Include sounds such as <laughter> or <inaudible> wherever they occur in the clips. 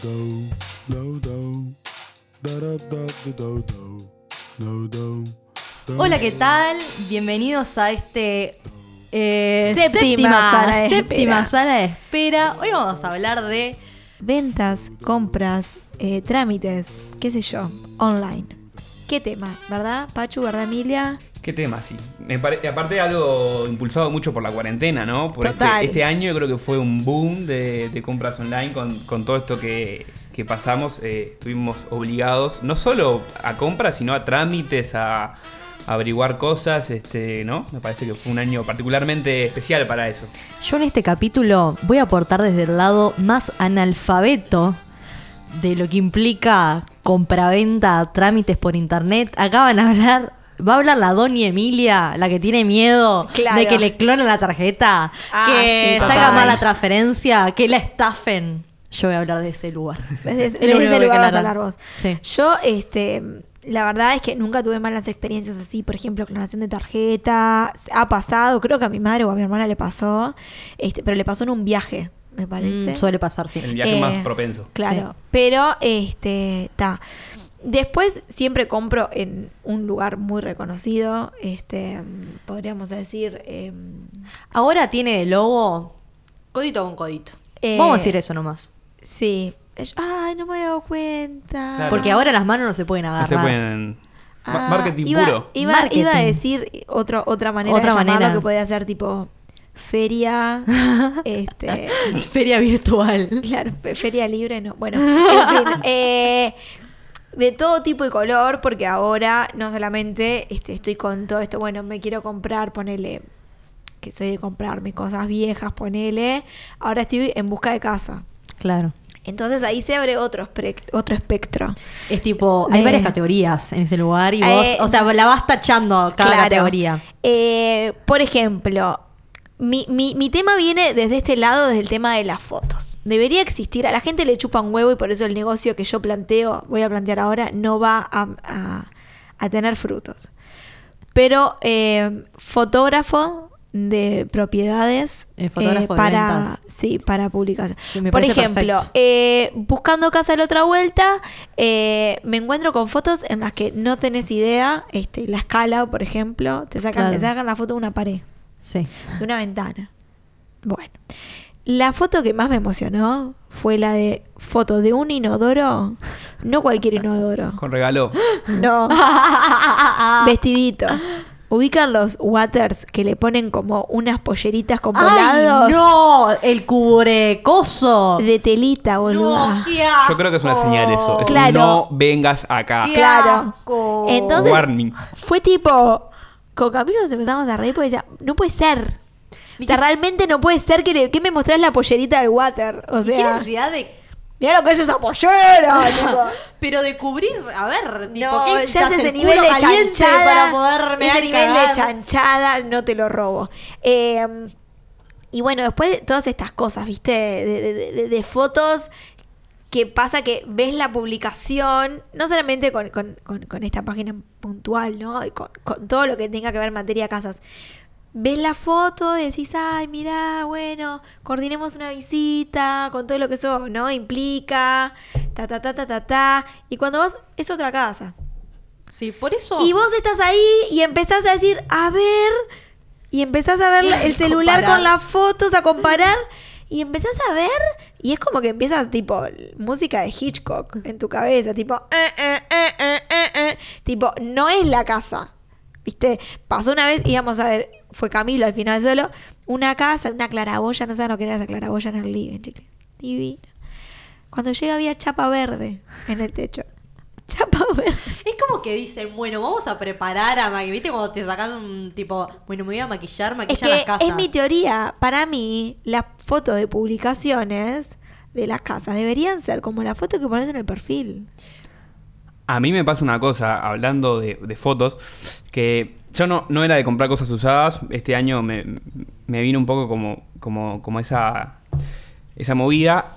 do, do, do, da, da, da, da, do, do, do, do, do. Hola, ¿qué tal? Bienvenidos a este eh, Séptima sala de séptima espera. sala de espera. Hoy vamos a hablar de Ventas, compras, eh, trámites, qué sé yo, online. ¿Qué tema? ¿Verdad, Pachu? ¿Verdad, Emilia? ¿Qué tema, sí? Me pare- aparte algo impulsado mucho por la cuarentena, ¿no? Por este, Total. este año yo creo que fue un boom de, de compras online con, con todo esto que, que pasamos. eh, estuvimos obligados no solo a compras, sino a trámites, a, averiguar cosas, este, ¿no? Me parece que fue un año particularmente especial para eso. Yo en este capítulo voy a aportar desde el lado más analfabeto de lo que implica compraventa, trámites por internet. Acá van a hablar, va a hablar la doña Emilia, la que tiene miedo Claro. de que le clonen la tarjeta, Ah, que sí, salga total. mal la transferencia, que la estafen. Yo voy a hablar de ese lugar. <laughs> Desde, Es lo desde único ese que lugar vas a hablar vos. Sí. Yo, este, la verdad es que nunca tuve malas experiencias así, por ejemplo, clonación de tarjeta. Ha pasado, creo que a mi madre o a mi hermana le pasó, este, pero le pasó en un viaje, me parece. Mm, suele pasar, sí. El viaje Eh, más propenso. Claro, Sí. pero este, está. Después siempre compro en un lugar muy reconocido, este, podríamos decir, em, Ahora tiene de logo codito con codito. Eh, Vamos a decir eso nomás. sí. Ay, no me he dado cuenta. Claro. Porque ahora las manos no se pueden agarrar. se pueden... Ah, marketing iba, puro. Iba, Marketing. iba a decir otro, otra manera Otra de llamarlo manera. que podía ser tipo feria, <laughs> este, Feria virtual. claro, fe- feria libre, no. Bueno, en fin, <laughs> eh, de todo tipo y color, porque ahora no solamente este, estoy con todo esto, bueno, me quiero comprar, ponele, que soy de comprarme cosas viejas, ponele, ahora estoy en busca de casa. Claro. Entonces ahí se abre otro, otro espectro. Es tipo, hay Eh. varias categorías en ese lugar y vos, Eh, o sea, la vas tachando cada Claro. categoría. Eh, por ejemplo, mi, mi- mi tema viene desde este lado, desde el tema de las fotos. Debería existir, a la gente le chupa un huevo y por eso el negocio que yo planteo, voy a plantear ahora, no va a, a- a tener frutos. Pero eh, fotógrafo de propiedades Eh, de para sí para publicación Sí, por ejemplo eh, buscando casa de la otra vuelta eh, me encuentro con fotos en las que no tenés idea este la escala por ejemplo te sacan Claro. te sacan la foto de una pared Sí. de una ventana bueno la foto que más me emocionó fue la de foto de un inodoro no cualquier inodoro Con regalo. no <laughs> vestidito ubican los waters que le ponen como unas polleritas con volados ¡Ay, no! El cubrecoso. de telita boluda No, qué Yo creo que es una señal eso. Es un Claro. no vengas acá. Qué Claro. asco. Entonces- Warning. fue tipo con Camilo nos empezamos a reír porque decía no puede ser o sea, realmente no puede ser que, le- que me mostrás la pollerita del water o ¿Qué sea necesidad de mira lo que es esa pollera <laughs> tipo. pero de cubrir, a ver, tipo, No, ¿qué ya es ese el nivel de chanchada. para poderme ese nivel de cagar? chanchada, no te lo robo. Eh, y bueno, después de todas estas cosas, ¿viste? De, de- de- de fotos que pasa que ves la publicación, no solamente con, con- con- con esta página puntual, ¿no? Y Con, todo lo que tenga que ver en materia de casas. Ves la foto y decís, ay, mirá, bueno, coordinemos una visita con todo lo que eso, ¿no? Implica, ta, ta, ta, ta, ta, ta. Y cuando vas, es otra casa. Sí, por eso. Y vos estás ahí y empezás a decir, a ver, y empezás a ver el celular Comparar. con las fotos, a comparar, y empezás a ver, y es como que empiezas tipo música de Hitchcock en tu cabeza, tipo, eh, eh, eh, eh, eh, tipo, no es la casa. ¿Viste? Pasó una vez, íbamos a ver, fue Camilo al final solo, una casa, una claraboya, no saben lo que era esa claraboya en el living, chicos. Divino. Cuando llega había chapa verde en el techo. Chapa <laughs> verde. Es como que dicen, bueno, vamos a preparar a maquillar. ¿Viste cuando te sacan un tipo, bueno, me voy a maquillar, Es maquillar que las casas? es mi teoría. Para mí, las fotos de publicaciones de las casas deberían ser como la foto que pones en el perfil. A mí me pasa una cosa, hablando de, de fotos, que yo no, no era de comprar cosas usadas. Este año me, me vino un poco como, como, como esa, esa movida.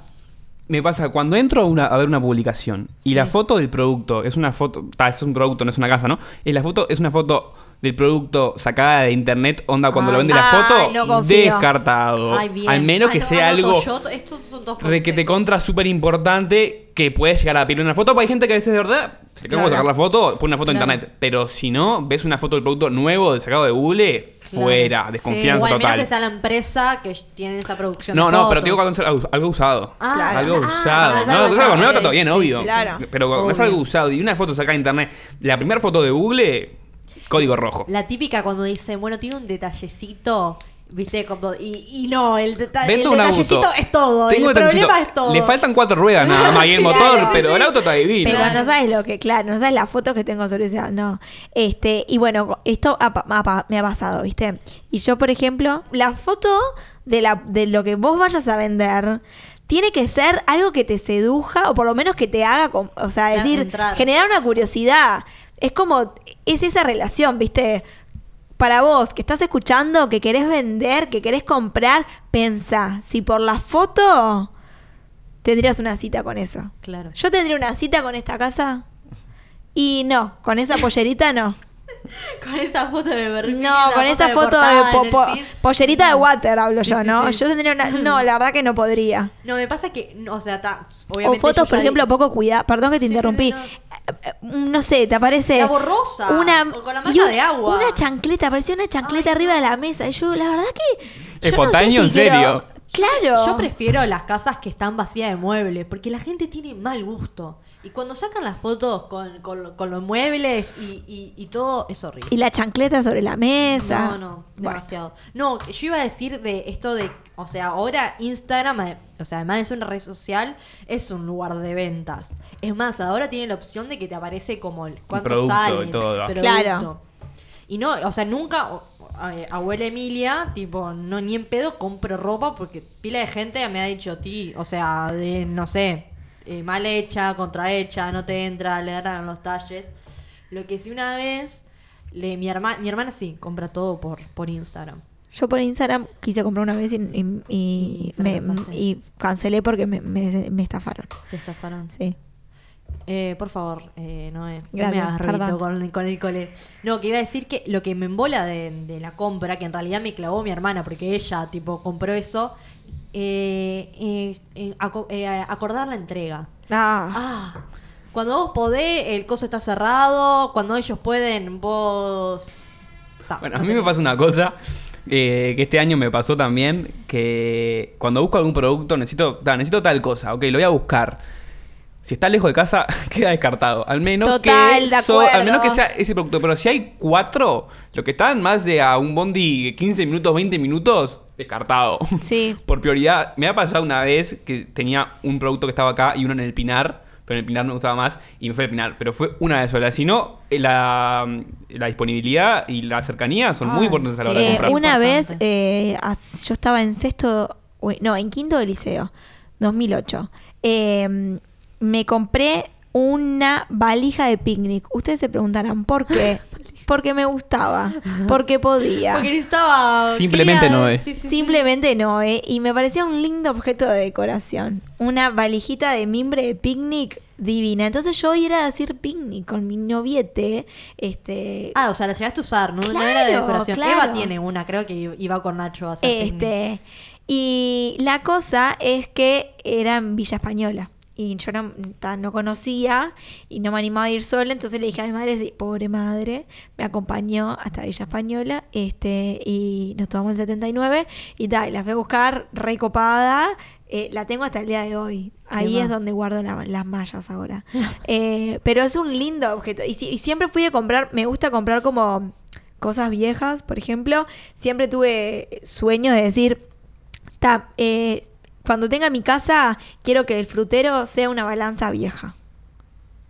Me pasa cuando entro a, una- a ver una publicación y Sí. la foto del producto es una foto, ta, es un producto, no es una casa, ¿no? Y la foto es una foto del producto sacada de internet, onda cuando lo vende la foto, no confío. descartado. Ay, bien. Al menos que no, sea algo yo, estos son dos re que te contra súper importante que puedes llegar a pedir una foto. Porque hay gente que a veces de verdad se Claro. sacar la foto, pone una foto en Claro. internet. Pero si no, ves una foto del producto nuevo, de sacado de Google, fuera, desconfianza o al menos total. que sea la empresa que tiene esa producción No, de no, fotos. pero te digo algo, algo usado. Ah, Claro. Algo ah, usado. cuando es no, algo nuevo está todo bien, sí, obvio. sí, claro. Pero cuando es algo usado y una foto sacada de internet, la primera foto de Google, código rojo. La típica cuando dice, bueno, tiene un detallecito, ¿viste? Como- y, y no, el, deta detallecito auto. es todo. Tengo el problema es todo. Le faltan cuatro ruedas nada más y el <laughs> Sí, motor, claro. pero el auto está divino. Pero no sabes lo que, claro, no sabes las fotos que tengo sobre ese, no. Este, y bueno, esto ha ha me ha pasado, ¿viste? Y yo, por ejemplo, la foto de la de lo que vos vayas a vender tiene que ser algo que te seduja o por lo menos que te haga, o sea, decir, generar una curiosidad. Es como es esa relación, ¿viste? Para vos que estás escuchando, que querés vender, que querés comprar, pensá, si por la foto tendrías una cita con eso. Claro. Yo tendría una cita con esta casa. Y no, con esa pollerita no. <laughs> Con esa foto de Berlín. No, con esa foto de po- po- pollerita de water hablo Sí, yo, ¿no? sí. Yo tendría una. No, la verdad que no podría. No, me pasa que, o sea, ta, O obviamente fotos, yo por ejemplo, poco cuidado. Perdón que te interrumpí. no, no. Eh, No sé, te aparece. La borrosa, Una, con la y malla un- de agua. Una chancleta, parecía una chancleta Ay, arriba de la mesa. Y yo, la verdad que. yo no sé Espontáneo, si ¿en quiero- serio? Claro. Yo prefiero las casas que están vacías de muebles, porque la gente tiene mal gusto. Y cuando sacan las fotos con, con- con los muebles y, y- y todo, es horrible. Y la chancleta sobre la mesa. No, no, Bueno. demasiado. No, yo iba a decir de esto de, o sea, ahora Instagram, o sea, además de ser una red social, es un lugar de ventas. Es más, ahora tiene la opción de que te aparece como el cuánto producto sale. y todo. el Claro. Y no, o sea, nunca, eh, abuela Emilia, tipo, no ni en pedo compro ropa porque pila de gente me ha dicho, ti, o sea, de, no sé, eh, mal hecha, contrahecha, no te entra, le agarran los talles. Lo que sí una vez, le, mi, herma, mi hermana sí, compra todo por, por Instagram. Yo por Instagram quise comprar una vez y, y- y Y me, y cancelé porque me, me- me estafaron. Te estafaron. Sí. Eh, por favor, eh, Noé, no me Gracias, hagas con, con el cole. No, que iba a decir que lo que me embola de, de la compra, que en realidad me clavó mi hermana, porque ella, tipo, compró eso, eh, eh, eh, aco- eh, acordar la entrega. Ah, Ah, cuando vos podés, el coso está cerrado, cuando ellos pueden, vos... Ta, Bueno, a mí me pasa una cosa eh, que este año me pasó también, que cuando busco algún producto necesito, ta, necesito tal cosa, ok, lo voy a buscar. Si está lejos de casa, <laughs> queda descartado. Al menos Total, que de so- al menos que sea ese producto. Pero si hay cuatro, lo que están más de a un bondi 15 minutos, 20 minutos, descartado. <laughs> sí. Por prioridad, me ha pasado una vez que tenía un producto que estaba acá y uno en el Pinar, pero en el Pinar me gustaba más y me fue al Pinar. Pero fue una vez sola. Si no, eh, la, la disponibilidad y la cercanía son muy Ay, importantes a la hora sí. de comprar. una vez, eh, yo estaba en sexto, no, en quinto de liceo, 2008. Eh, me compré una valija de picnic. Ustedes se preguntarán, ¿por qué? <laughs> Porque me gustaba, porque podía. Porque necesitaba... Simplemente quería- no es. sí, sí, sí. Simplemente no, ¿eh? Y me parecía un lindo objeto de decoración. Una valijita de mimbre de picnic divina. Entonces yo iba a decir picnic con mi noviete. Este, Ah, o sea, la llegaste a usar, no, no era de Claro, decoración. claro. Eva tiene una, creo que iba con Nacho a hacer picnic. Este, y la cosa es que era en Villa Española. Y yo no, no conocía y no me animaba a ir sola. Entonces le dije a mi madre, sí, pobre madre, me acompañó hasta Villa Española. Este, y nos tomamos el 79. Y tal, la fui a buscar recopada. Eh, la tengo hasta el día de hoy. Ahí es donde guardo la- las mallas ahora. <laughs> Eh, pero es un lindo objeto. Y, si- y siempre fui a comprar, me gusta comprar como cosas viejas, por ejemplo. Siempre tuve sueños de decir, "Ta, eh, cuando tenga mi casa, quiero que el frutero sea una balanza vieja.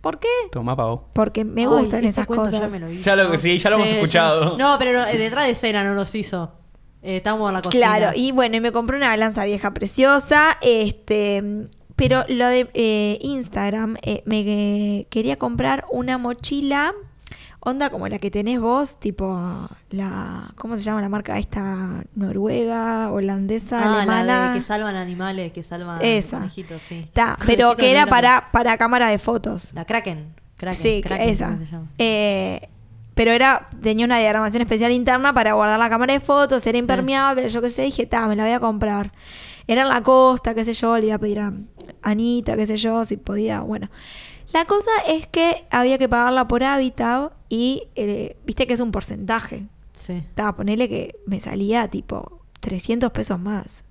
¿Por qué? Toma, pavo. Porque me Ay, gustan ese esas cuento cosas. Ya, me lo hizo. Ya lo- sí, ya lo hemos escuchado. No, pero no, eh, detrás de escena no los hizo. Eh, estábamos en la cocina. Claro, y bueno, y me compré una balanza vieja preciosa, este, pero lo de eh, Instagram, eh, me eh, quería comprar una mochila, onda como la que tenés vos, tipo la, ¿cómo se llama la marca esta? Noruega, holandesa, Ah, la alemana. de que salvan animales, que salvan Esa. conejitos, sí. Ta, <laughs> pero que era para, para cámara de fotos. La Kraken. Kraken sí, Kraken, esa. ¿cómo se llama? Eh, pero era tenía una diagramación especial interna para guardar la cámara de fotos, era impermeable, yo qué sé, dije, ta, me la voy a comprar. Era en la costa, qué sé yo, le iba a pedir a Anita, qué sé yo, si podía, bueno. La cosa es que había que pagarla por hábitat y eh, viste que es un porcentaje. Sí, Estaba, ponele que me salía tipo 300 pesos más.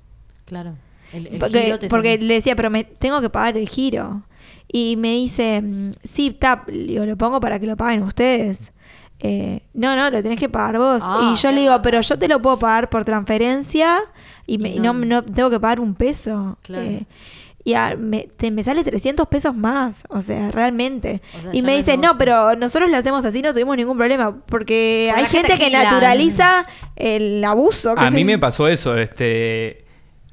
claro. El, el Porque, giro te porque sale- le decía, pero me tengo que pagar el giro. Y me dice, mm, sí, tap, digo, lo pongo para que lo paguen ustedes. Eh, no, no, lo tenés que pagar vos. Ah, y yo le digo, pero yo te lo puedo pagar por transferencia y, me- Y y no, no- no tengo que pagar un peso. Claro. Eh, y a- me, te- me sale 300 pesos más, o sea, realmente. O sea, y me dice, no, negocio". pero nosotros lo hacemos así, no tuvimos ningún problema, porque Pero hay gente gente que naturaliza el abuso. A mí yo. me pasó eso, este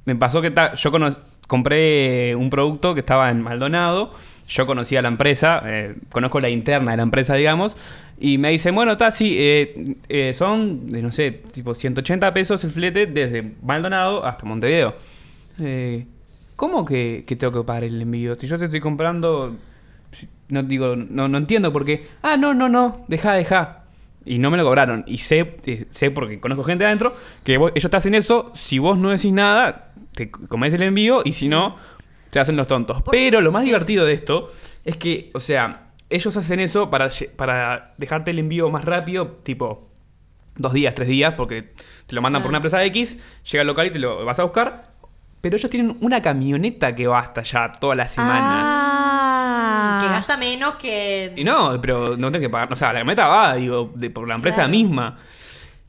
me pasó que ta- yo cono- compré un producto que estaba en Maldonado, yo conocía la empresa, eh, conozco la interna de la empresa, digamos, y me dicen, bueno, está, sí, eh, eh, son, de, no sé, tipo 180 pesos el flete desde Maldonado hasta Montevideo. Eh, ¿Cómo que, que tengo que pagar el envío? Si yo te estoy comprando, no digo, no, no entiendo por qué. Ah, no, no, no, deja, deja. Y no me lo cobraron. Y sé, eh, sé porque conozco gente adentro, que vos- ellos te hacen eso, si vos no decís nada, te comes el envío y si no, se hacen los tontos. Pero lo más divertido de esto es que, o sea, ellos hacen eso para, para dejarte el envío más rápido, tipo dos días, tres días, porque te lo mandan por una empresa X, llega al local y te lo vas a buscar. Pero ellos tienen una camioneta que va hasta allá todas las semanas. Ah. Que gasta menos que. Y no, pero no tengo que pagar. O sea, la camioneta va, digo, de- por la empresa Claro. misma.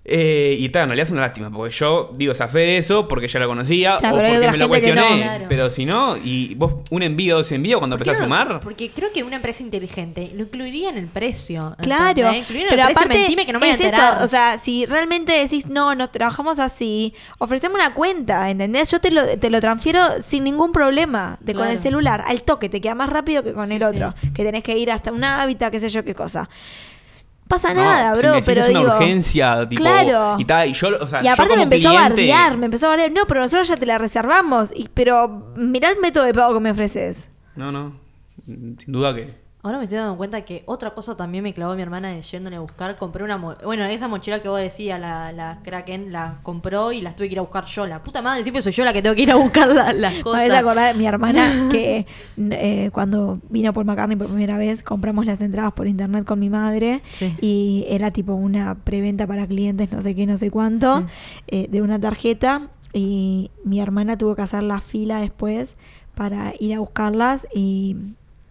Eh, y tal, en realidad es una lástima, porque yo, digo, zafé de eso porque ya lo conocía o porque me lo no. cuestioné. Claro. Pero si no, y vos, un envío, dos envíos, cuando ¿Por qué empezás a sumar. Porque creo que una empresa inteligente lo incluiría en el precio. Claro, en pero el precio, aparte mentime que no me voy a es eso, o sea, si realmente decís no, no trabajamos así, ofrecemos una cuenta, ¿entendés? Yo te lo, te lo transfiero sin ningún problema, de con el celular, al toque, te queda más rápido que con Sí, el otro, sí. que tenés que ir hasta un hábitat, qué sé yo qué cosa. Pasa nada, bro, pero una digo, urgencia, tipo. claro. Y, yo, o sea, y aparte me empezó a bardear, me empezó a bardear, no, pero nosotros ya te la reservamos, y, pero mirá el método de pago que me ofreces. No, no. Sin duda que. Ahora me estoy dando cuenta que otra cosa también me clavó mi hermana yéndole a buscar. Compré una. mo- Bueno, esa mochila que vos decías, la, la Kraken, la compró y las tuve que ir a buscar yo. La puta madre, siempre soy yo la que tengo que ir a buscar la- las cosas. a acordar de mi hermana <laughs> que eh, cuando vino por McCartney por primera vez compramos las entradas por internet con mi madre Sí. y era tipo una preventa para clientes, no sé qué, no sé cuánto, eh, de una tarjeta y mi hermana tuvo que hacer la fila después para ir a buscarlas y...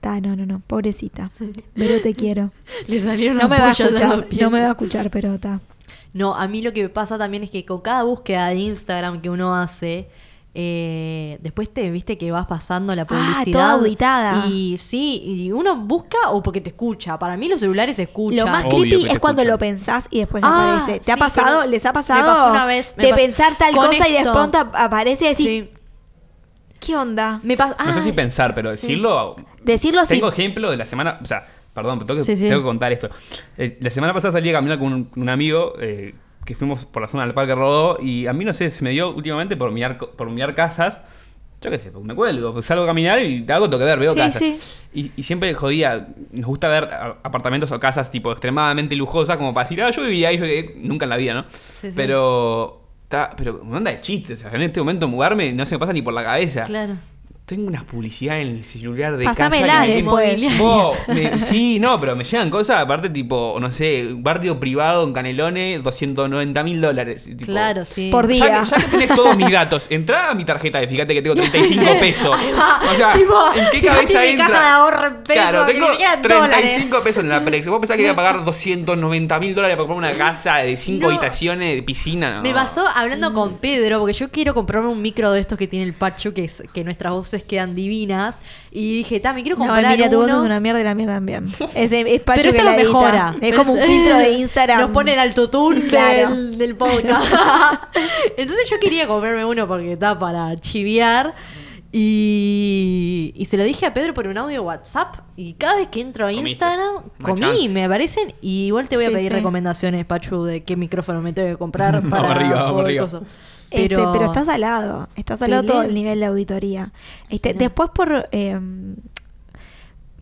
ta, no, no, no, pobrecita. Pero te <laughs> quiero. Le salieron No me va a escuchar, no me va a escuchar, pero está. No, a mí lo que me pasa también es que con cada búsqueda de Instagram que uno hace, eh, después te viste que vas pasando la Ah, publicidad. toda auditada. Y sí, y uno busca o porque te escucha. Para mí los celulares escuchan. Lo más Obvio creepy es cuando escuchan. lo pensás y después Ah, aparece. ¿Te ha pasado? ¿Les ha me pasado? pasó una vez, me de pasó- pensar tal con cosa y de pronto ap- aparece y decís, Sí. ¿Qué onda? Me pasa. No sé si pensar, pero sí. decirlo. Decirlo sí. Tengo ejemplo de la semana. O sea, perdón, pero tengo que, Sí, sí. tengo que contar esto. Eh, la semana pasada salí a caminar con un, un amigo eh, que fuimos por la zona del Parque Rodó. Y a mí, no sé, se me dio últimamente por mirar, por mirar casas. Yo qué sé, pues me cuelgo, pues salgo a caminar y algo tengo que ver, veo Sí, casas. sí. Y, y siempre jodía, nos gusta ver apartamentos o casas tipo extremadamente lujosas como para decir, ah, yo viviría ahí, yo nunca en la vida, ¿no? Sí, sí. Pero, ta- pero onda de chistes, o sea, en este momento mudarme no se me pasa ni por la cabeza. Claro. Tengo unas publicidades en el celular de Pásamela casa que- después. <laughs> Vos, me- sí, no, pero me llegan cosas, aparte, tipo, no sé, barrio privado en Canelones, 290 mil dólares. tipo, Claro, sí. Por día. Ya ya que tenés todos mis datos, entrá a mi tarjeta y fíjate que tengo 35 <laughs> pesos. O sea, Tipo, ¿en qué cabeza mi entra? caja de ahorro en pesos, Claro, tengo ni siquiera en 35 pesos en la Prex. Vos pensás que iba a pagar <laughs> 290 mil dólares para comprar una casa de 5 No. habitaciones, de piscina. No. Me pasó hablando con Pedro, porque yo quiero comprarme un micro de estos que tiene el Pacho, que, es, que nuestras voces quedan divinas. Y dije, ta, me quiero No, comprar Emilia, tu voz es una mierda y la mía también. <laughs> Es, es Pacho pero esto que lo edita. mejora. Es como un filtro de <laughs> Instagram. Nos pone el autotune Claro. del, del podcast. <laughs> Entonces yo quería comprarme uno porque está para chiviar. Y, y se lo dije a Pedro por un audio WhatsApp. Y cada vez que entro a Comiste. Instagram, comí, me aparecen. Y igual te voy a pedir sí. recomendaciones, Pachu, de qué micrófono me tengo que comprar <laughs> Vamos para arriba, vamos arriba. coso. Este, Pero, pero está salado, está salado todo el nivel de auditoría. Este, después por eh,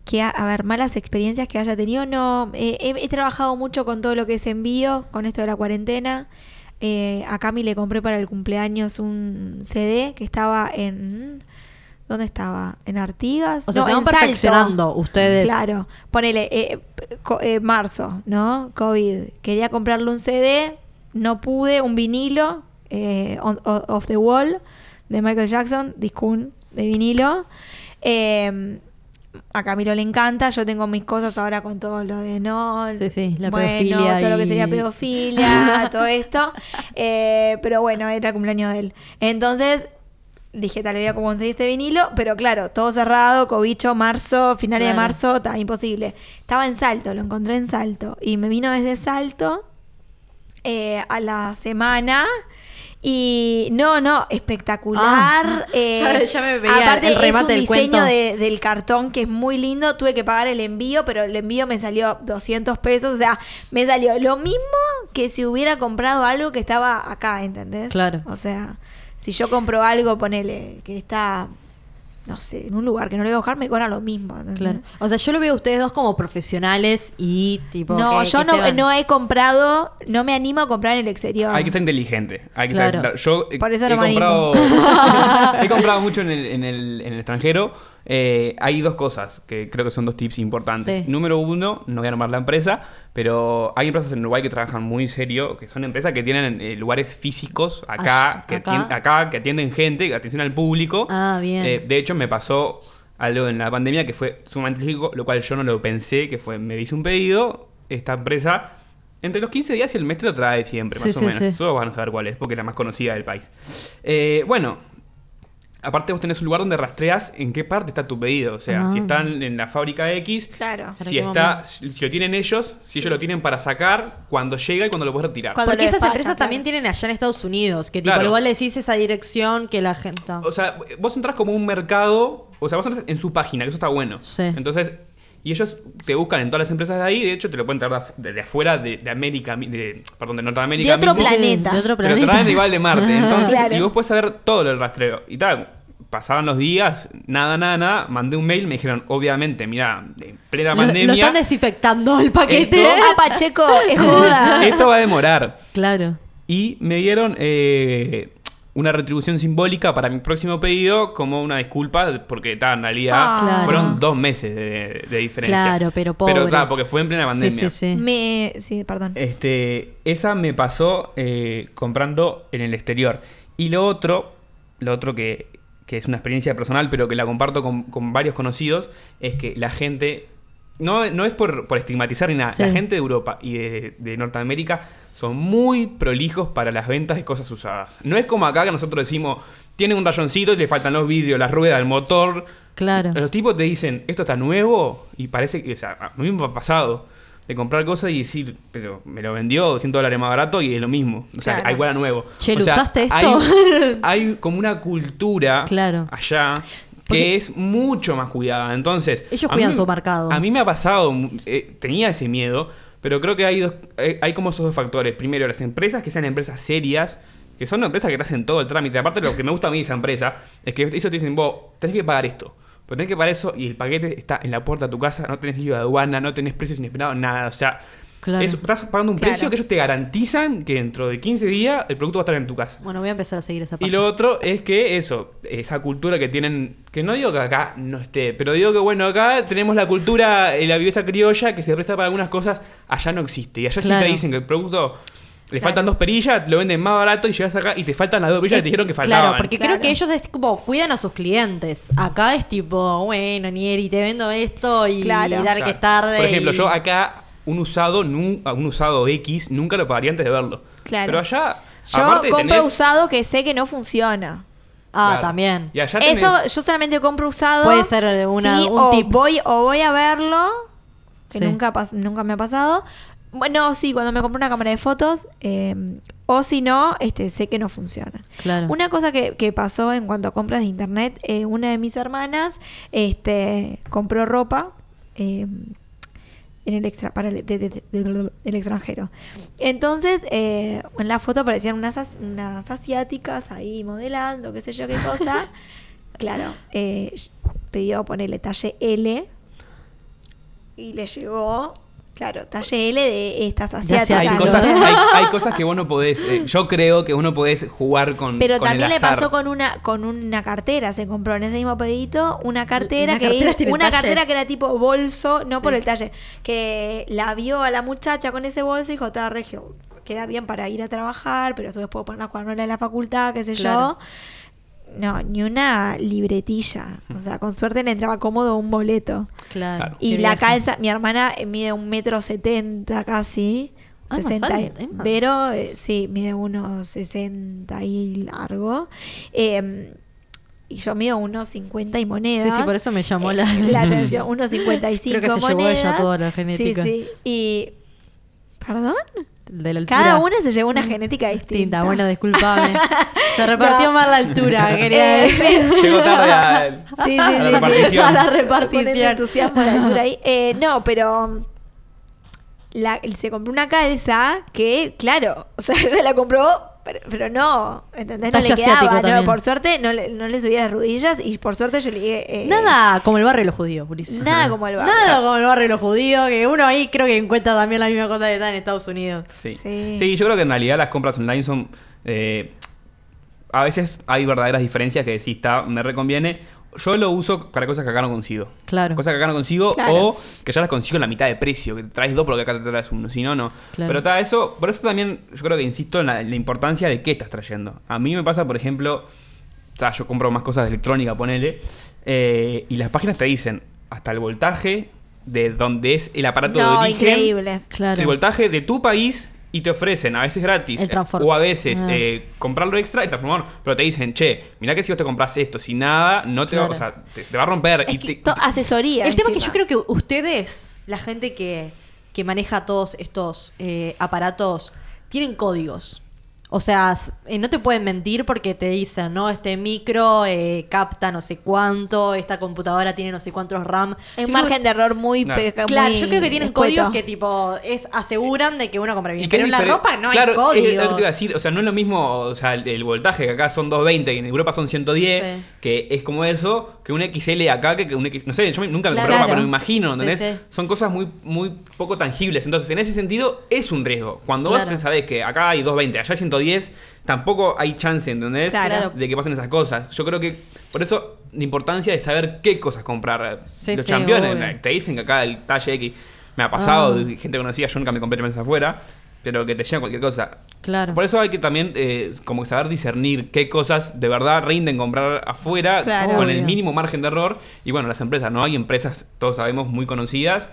que, a, a ver, malas experiencias que haya tenido, no. Eh, he, he trabajado mucho con todo lo que es envío, con esto de la cuarentena. Eh, a Cami le compré para el cumpleaños un CD que estaba en. ¿Dónde estaba? ¿En Artigas? O sea, No, se van Salto. perfeccionando ustedes. Claro. Ponele, eh, co- eh, marzo, ¿no? COVID. Quería comprarle un CD, no pude, un vinilo, eh, on- Off the Wall, de Michael Jackson, Discun, de vinilo. Eh, a Camilo le encanta, yo tengo mis cosas ahora con todo lo de no, Sí, sí, la bueno, pedofilia todo lo que sería pedofilia, todo <laughs> esto. Eh, pero bueno, era el cumpleaños de él. Entonces dije, tal, le voy a conseguir este vinilo, pero claro, todo cerrado, cobicho, marzo, finales de marzo, está imposible. Estaba en Salto, lo encontré en Salto. Y me vino desde Salto eh, a la semana. Y no, no, espectacular. Ah, <laughs> eh, ya- ya me veía aparte el remate es del un diseño de- del cartón que es muy lindo. Tuve que pagar el envío, pero el envío me salió 200 pesos. O sea, me salió lo mismo que si hubiera comprado algo que estaba acá, ¿entendés? Claro. O sea, si yo compro algo, ponele, que está, no sé, en un lugar que no le voy a buscar, me cobra lo mismo. Claro. O sea, yo lo veo a ustedes dos como profesionales y tipo. No, que- yo que se no, van. no he comprado, no me animo a comprar en el exterior. Hay que ser inteligente. Hay que Claro. saber- Yo Por eso he, no me comprado, <laughs> he comprado mucho en el, en el, en el extranjero. Eh, hay dos cosas que creo que son dos tips importantes. Sí. Número uno, no voy a nombrar la empresa, pero hay empresas en Uruguay que trabajan muy serio, que son empresas que tienen eh, lugares físicos acá, que acá. acá, que atienden gente, que atención al público. Ah, bien. Eh, de hecho, me pasó algo en la pandemia que fue sumamente lógico, lo cual yo no lo pensé, que fue, me hice un pedido, esta empresa, entre los 15 días y el mes te lo trae siempre, Sí, más o menos. Todos van a saber cuál es, porque es la más conocida del país. Eh, bueno, aparte vos tenés un lugar donde rastreas en qué parte está tu pedido. O sea, Ah. si están en la fábrica X, Claro. Si, está, momento. si lo tienen ellos, si ellos lo tienen para sacar, cuando llega y cuando lo puedes retirar. Cuando Porque esas empresas claro. también tienen allá en Estados Unidos, que tipo, Claro. igual le decís esa dirección que la gente. O sea, vos entras como un mercado, o sea, vos entras en su página, que eso está bueno. Sí. Entonces, y ellos te buscan en todas las empresas de ahí, de hecho te lo pueden traer de af- de, de afuera, de, de América, de, perdón, de Norteamérica. De otro mismo, planeta. de otro Pero te planeta. traen igual de Marte. <laughs> Entonces, Claro. y vos puedes saber todo el rastreo. Y tal, pasaban los días, nada, nada, nada, mandé un mail, me dijeron, obviamente, mira, en plena Lo, pandemia, lo están desinfectando el paquete. Esto- Ah, Pacheco, es joda. <laughs> esto va a demorar. Claro. Y me dieron eh, una retribución simbólica para mi próximo pedido como una disculpa, porque ta, en realidad Ah. Claro. fueron dos meses de, de diferencia. Claro, pero Pero pobres. claro, porque fue en plena Sí, pandemia. sí, sí. Me, sí, perdón. Este, esa me pasó eh, comprando en el exterior. Y lo otro, lo otro que, que es una experiencia personal, pero que la comparto con, con varios conocidos, es que la gente, no, no es por, por estigmatizar ni nada, Sí. la gente de Europa y de, de Norteamérica son muy prolijos para las ventas de cosas usadas. No es como acá que nosotros decimos, tienen un rayoncito y le faltan los vidrios, las ruedas, el motor. Claro. Los tipos te dicen, esto está nuevo y parece que, o sea, a mí me ha pasado de comprar cosas y decir, pero me lo vendió 200 dólares más barato y es lo mismo. O sea, Claro. igual a nuevo. Che, O ¿lo sea, usaste esto? Hay, <laughs> hay como una cultura Claro. allá que es mucho más cuidada. Entonces, Ellos cuidan mí- su mercado. A mí me ha pasado, eh, tenía ese miedo, pero creo que hay, dos, hay, hay como esos dos factores. Primero, las empresas que sean empresas serias, que son empresas que te hacen todo el trámite. Aparte, lo que me gusta a mí esa empresa es que ellos te dicen, vos tenés que pagar esto. Pero tenés que pagar eso y el paquete está en la puerta de tu casa, no tenés lío de aduana, no tenés precios inesperados, nada. O sea, Claro. es- estás pagando un Claro. precio que ellos te garantizan que dentro de 15 días el producto va a estar en tu casa. Bueno, voy a empezar a seguir esa Y página. lo otro es que eso, esa cultura que tienen, que no digo que acá no esté, pero digo que bueno, acá tenemos la cultura, eh, la viveza criolla que se presta para algunas cosas, allá no existe. Y allá Claro. siempre dicen que el producto le Claro. faltan dos perillas, lo venden más barato y llegas acá y te faltan las dos perillas que te dijeron que faltaban. Claro, porque Claro. creo que ellos es como cuidan a sus clientes. Acá es tipo, bueno, Nieri, te vendo esto y Claro. dale Claro. que es tarde. Por ejemplo, y- yo acá un usado, nun- un usado X nunca lo pagaría antes de verlo. Claro. Pero allá, Yo aparte compro tenés- usado que sé que no funciona. Ah, Claro. también. Y allá tenés- Eso yo solamente compro usado. Puede ser una- Sí, un o tip. Voy, o voy a verlo, que Sí. nunca, nunca me ha pasado. Bueno, sí, cuando me compré una cámara de fotos. eh, o si no, este, sé que no funciona. Claro. Una cosa que, que pasó en cuanto a compras de internet, eh, una de mis hermanas este, compró ropa eh, en el extra, para el, de- de- de- de- del extranjero. Entonces, eh, en la foto aparecían unas, as- unas asiáticas ahí modelando, qué sé yo qué cosa. <laughs> claro, eh, pidió ponerle talle L. y le llegó, claro, talle L de estas asiáticas. Hay cosas, hay, hay cosas que vos no podés. eh, yo creo que uno podés jugar con. Pero con el también le pasó con una con una cartera, se compró en ese mismo pedito una cartera ¿Una que cartera era- una talle? cartera que era tipo bolso, no por el talle, que la vio a la muchacha con ese bolso y dijo, "Está regio, queda bien para ir a trabajar, pero a su vez puedo poner la cuadernola de la facultad, qué sé Claro. yo." No, ni una libretilla. O sea, con suerte le entraba cómodo un boleto. Claro. Y Qué la viaje. calza, mi hermana eh, mide un metro setenta casi. Ah, más 60 y- alta, Emma. pero eh, sí, mide unos 60 y largo. Eh, y yo mido unos 50 y monedas. Sí, sí, por eso me llamó la- Eh, la <laughs> atención. Unos 55 Creo que se llevó monedas. ella toda la genética. Sí, sí. Y. ¿Perdón? De la altura. Cada una se llevó una genética distinta. distinta. Bueno, disculpame. <laughs> Se repartió No. mal la altura, <laughs> quería Eh, decir. Llegó tarde a, <laughs> Sí, sí, a sí, la sí. repartición. A la repartición. entusiasmo la altura ahí. Eh, no, pero la- se compró una calza que, claro, o sea, ella la compró, pero, pero no, ¿entendés? No Talle le quedaba. No, por suerte no le, no le subía las rodillas y por suerte yo le dije... eh, Nada como el barrio de los judíos, Ulises. Nada como el barrio. Nada como el barrio de los judíos, que uno ahí creo que encuentra también la misma cosa que está en Estados Unidos. Sí. Sí. Sí. yo creo que en realidad las compras online son. eh, a veces hay verdaderas diferencias que sí está, me reconviene. Yo lo uso para cosas que acá no consigo. Claro. Cosas que acá no consigo Claro. o que ya las consigo en la mitad de precio. Que te traes dos porque acá te traes uno. Si no, no. Claro. Pero está eso. Por eso también yo creo que insisto en la, en la importancia de qué estás trayendo. A mí me pasa, por ejemplo. O sea, yo compro más cosas de electrónica, ponele. eh, y las páginas te dicen hasta el voltaje de donde es el aparato de origen. increíble. Claro. El voltaje de tu país y te ofrecen a veces gratis o a veces Ah. eh, comprarlo extra el transformador, pero te dicen, che, mirá que si vos te compras esto sin nada, no te va, Claro. o sea, te, te va a romper. Es y que te- asesoría. El tema es que yo creo que ustedes, la gente que, que maneja todos estos eh, aparatos, tienen códigos. O sea, eh, no te pueden mentir porque te dicen, ¿no? Este micro eh, capta no sé cuánto, esta computadora tiene no sé cuántos RAM. Hay un margen que- de error muy... Claro. pe- Claro, yo creo que tienen escueto. códigos que tipo es aseguran de que uno compra bien. Pero es en la ropa no Claro, hay códigos. Es lo que te iba a decir, o sea, no es lo mismo, o sea, el, el voltaje que acá son 220 y en Europa son 110, Sí. que es como eso, que un XL acá, que, que un X, no sé, yo me- nunca me Claro. compré ropa, pero me imagino, ¿entendés? sí. Son cosas muy, muy poco tangibles, entonces en ese sentido es un riesgo. Cuando vos Claro. sabés que acá hay 220, allá hay 110, tampoco hay chance, ¿entendés? Claro. De que pasen esas cosas. Yo creo que, por eso, la importancia de saber qué cosas comprar. Sí, Los sí, campeones obvio. te dicen que acá el talle X me ha pasado, Ah. gente conocida, yo nunca me compré meses afuera, pero que te llega cualquier cosa. Claro. Por eso hay que también eh, como que saber discernir qué cosas de verdad rinden comprar afuera Claro. con el mínimo margen de error. Y bueno, las empresas, ¿no? Hay empresas, todos sabemos, muy conocidas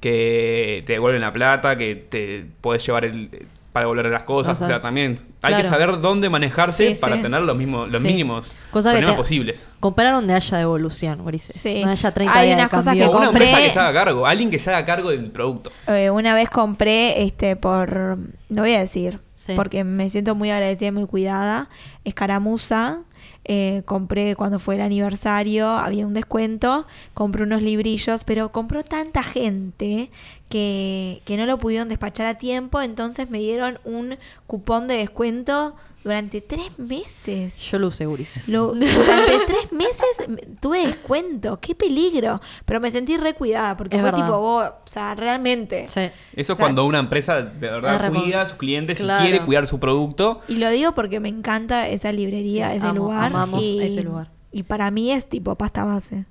que te devuelven la plata, que te puedes llevar el para devolver las cosas. O sea, O sea, también hay que saber dónde manejarse Sí, para sí. tener los mismos, los Sí. mínimos Cosa que problemas te- posibles. Comprar donde haya devolución, Ulises. Sí. No haya 30 Hay días de unas cosas que O una compré- empresa que se haga cargo, alguien que se haga cargo del producto. Eh, una vez compré este por no voy a decir Sí. porque me siento muy agradecida y muy cuidada escaramuza eh, compré cuando fue el aniversario había un descuento compré unos librillos pero compró tanta gente que, que no lo pudieron despachar a tiempo entonces me dieron un cupón de descuento durante tres meses Yo lo usé, Ulises. lo- <laughs> durante tres meses me- tuve descuento. ¡Qué peligro! Pero me sentí recuidada porque Es fue verdad. tipo vos, o sea, realmente. Sí. Eso O sea, cuando una empresa de verdad re- cuida a sus clientes Claro. y quiere cuidar su producto. Y lo digo porque me encanta esa librería, Sí, ese amo- lugar. amamos y, ese lugar. Y para mí es tipo pasta base.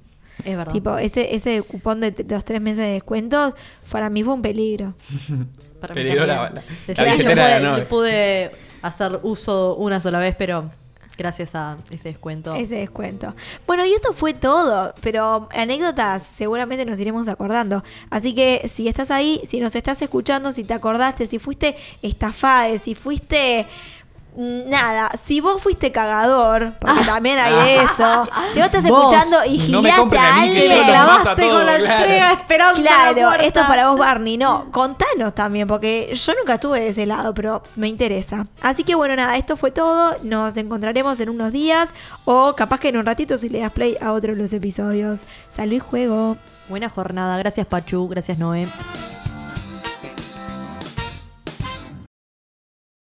Es verdad. Tipo, ese, ese cupón de los tres meses de descuentos, para mí fue un peligro. Para mí también. la- la- la que yo pude, la pude hacer uso una sola vez, pero gracias a ese descuento. Ese descuento. Bueno, y esto fue todo, pero anécdotas seguramente nos iremos acordando. Así que si estás ahí, si nos estás escuchando, si te acordaste, si fuiste estafada, si fuiste... mm, Nada, si vos fuiste cagador, porque también hay de <laughs> eso. Si vos estás Vos. escuchando y No a alguien. los clavaste con la claro. entrega esperando Claro, esto es para vos, Barney. No, <laughs> contanos también, porque yo nunca estuve de ese lado, pero me interesa. Así que bueno, nada, esto fue todo. Nos encontraremos en unos días o capaz que en un ratito si le das play a otro de los episodios. Salud y juego. Buena jornada. Gracias, Pachu. Gracias, Noé.